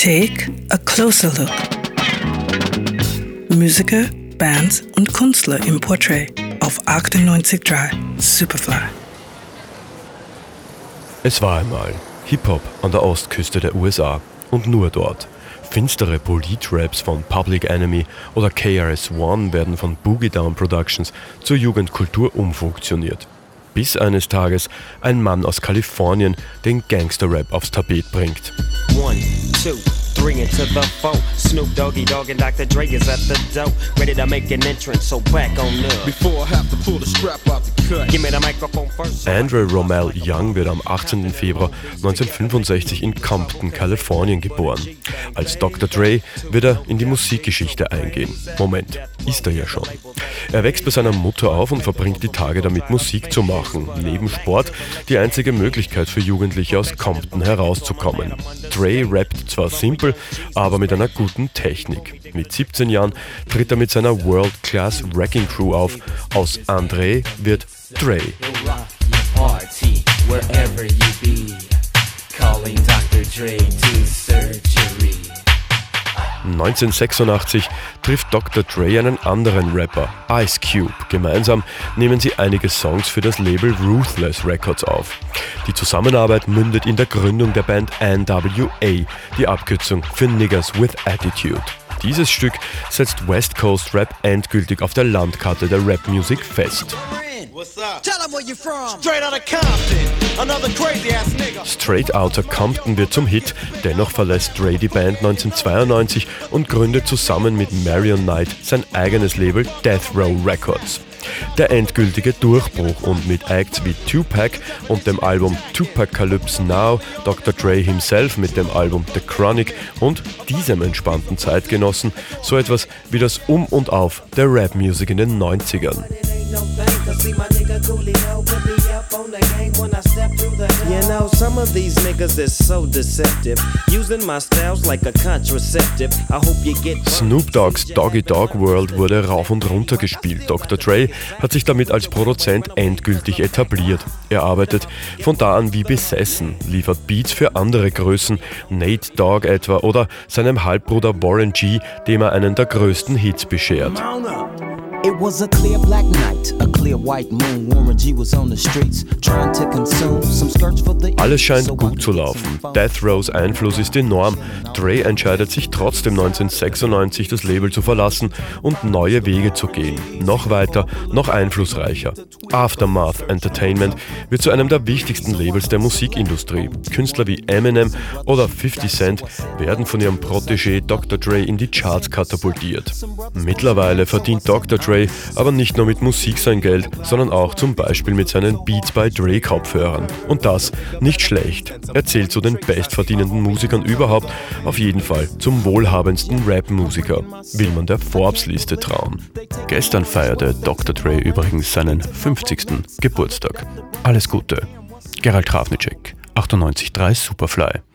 Take a closer look. Musiker, Bands und Künstler im Portrait auf 98.3 Superfly. Es war einmal Hip-Hop an der Ostküste der USA und nur dort. Finstere Polit-Raps von Public Enemy oder KRS-One werden von Boogie Down Productions zur Jugendkultur umfunktioniert. Bis eines Tages ein Mann aus Kalifornien den Gangster-Rap aufs Tapet bringt. One, two three into the four. Snoop Doggy Dogg and Dr. Dre is at the door, ready to make an entrance. So back on up. Before I have to pull the strap out the cut. Give me the microphone first. Andrew Romel Young wird am 18. Februar 1965 in Compton, Kalifornien geboren. Als Dr. Dre wird er in die Musikgeschichte eingehen. Moment, ist er ja schon. Er wächst bei seiner Mutter auf und verbringt die Tage damit, Musik zu machen. Neben Sport die einzige Möglichkeit für Jugendliche aus Compton herauszukommen. Dre rappt zwar simpel, aber mit einer guten Technik. Mit 17 Jahren tritt er mit seiner World Class Wrecking Crew auf. Aus André wird Dre. Calling Dr. Dre. 1986 trifft Dr. Dre einen anderen Rapper, Ice Cube. Gemeinsam nehmen sie einige Songs für das Label Ruthless Records auf. Die Zusammenarbeit mündet in der Gründung der Band NWA, die Abkürzung für Niggers with Attitude. Dieses Stück setzt West Coast Rap endgültig auf der Landkarte der Rap-Musik fest. Straight Outta Compton wird zum Hit, dennoch verlässt Dre die Band 1992 und gründet zusammen mit Marion Knight sein eigenes Label Death Row Records. Der endgültige Durchbruch und mit Acts wie Tupac und dem Album Tupac Calypse Now, Dr. Dre himself mit dem Album The Chronic und diesem entspannten Zeitgenossen so etwas wie das Um und Auf der Rap-Music in den 90ern. You know, some of these niggas is so deceptive, using my styles like a contraceptive. I hope you get. Snoop Dogg's Doggy Dog World wurde rauf und runter gespielt. Dr. Dre hat sich damit als Produzent endgültig etabliert. Er arbeitet von da an wie besessen, liefert Beats für andere Größen, Nate Dogg etwa oder seinem Halbbruder Warren G, dem er einen der größten Hits beschert. It was a clear black night, a white moon. Warren G was on the streets trying to consume some skirts for the Alles scheint gut zu laufen. Death Rows Einfluss ist enorm. Dre entscheidet sich trotzdem 1996 das Label zu verlassen und neue Wege zu gehen. Noch weiter, noch einflussreicher. Aftermath Entertainment wird zu einem der wichtigsten Labels der Musikindustrie. Künstler wie Eminem oder 50 Cent werden von ihrem Protégé Dr. Dre in die Charts katapultiert. Mittlerweile verdient Dr. Dre Dre aber nicht nur mit Musik sein Geld, sondern auch zum Beispiel mit seinen Beats by Dre Kopfhörern. Und das nicht schlecht. Er zählt zu den bestverdienenden Musikern überhaupt, auf jeden Fall zum wohlhabendsten Rap-Musiker. Will man der Forbes-Liste trauen. Gestern feierte Dr. Dre übrigens seinen 50. Geburtstag. Alles Gute. Gerald Trafnicek, 98.3 Superfly.